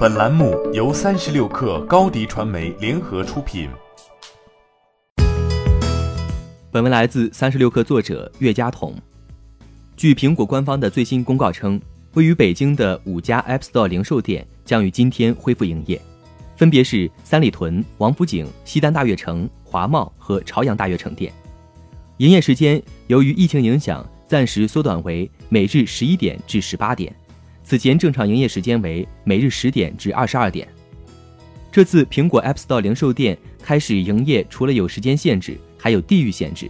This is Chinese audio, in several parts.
本栏目由三十六氪高低传媒联合出品。本文来自三十六氪作者岳佳彤。据苹果官方的最新公告称，位于北京的五家 App Store 零售店将于今天恢复营业，分别是三里屯、王府井、西单大悦城、华贸和朝阳大悦城店。营业时间由于疫情影响，暂时缩短为每日十一点至十八点。此前正常营业时间为每日十点至二十二点。这次苹果 App Store 零售店开始营业，除了有时间限制，还有地域限制。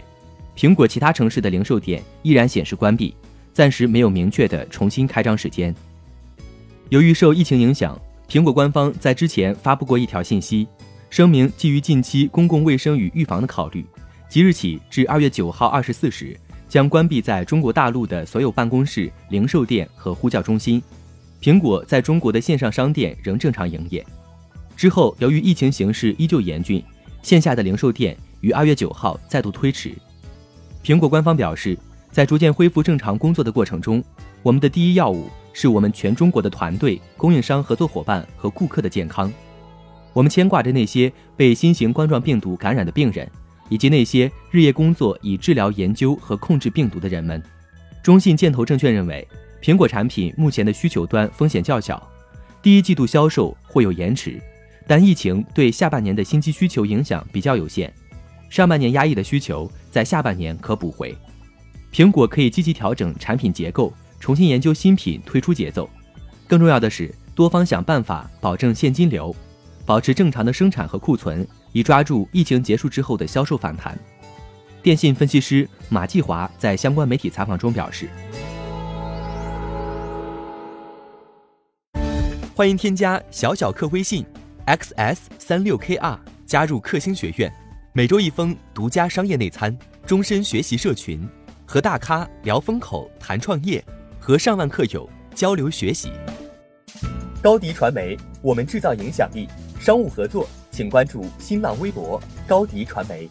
苹果其他城市的零售店依然显示关闭，暂时没有明确的重新开张时间。由于受疫情影响，苹果官方在之前发布过一条信息，声明基于近期公共卫生与预防的考虑，即日起至二月九号二十四时。将关闭在中国大陆的所有办公室、零售店和呼叫中心。苹果在中国的线上商店仍正常营业。之后，由于疫情形势依旧严峻，线下的零售店于二月九号再度推迟。苹果官方表示，在逐渐恢复正常工作的过程中，我们的第一要务是我们全中国的团队、供应商、合作伙伴和顾客的健康。我们牵挂着那些被新型冠状病毒感染的病人。以及那些日夜工作以治疗、研究和控制病毒的人们，中信建投证券认为，苹果产品目前的需求端风险较小，第一季度销售会有延迟，但疫情对下半年的新机需求影响比较有限，上半年压抑的需求在下半年可补回。苹果可以积极调整产品结构，重新研究新品推出节奏，更重要的是多方想办法保证现金流，保持正常的生产和库存。以抓住疫情结束之后的销售反弹。电信分析师马继华在相关媒体采访中表示：“欢迎添加小小客微信 xs 三六 kr 加入克星学院，每周一封独家商业内参，终身学习社群，和大咖聊风口谈创业，和上万客友交流学习。高迪传媒，我们制造影响力。商务合作。”请关注新浪微博高迪传媒。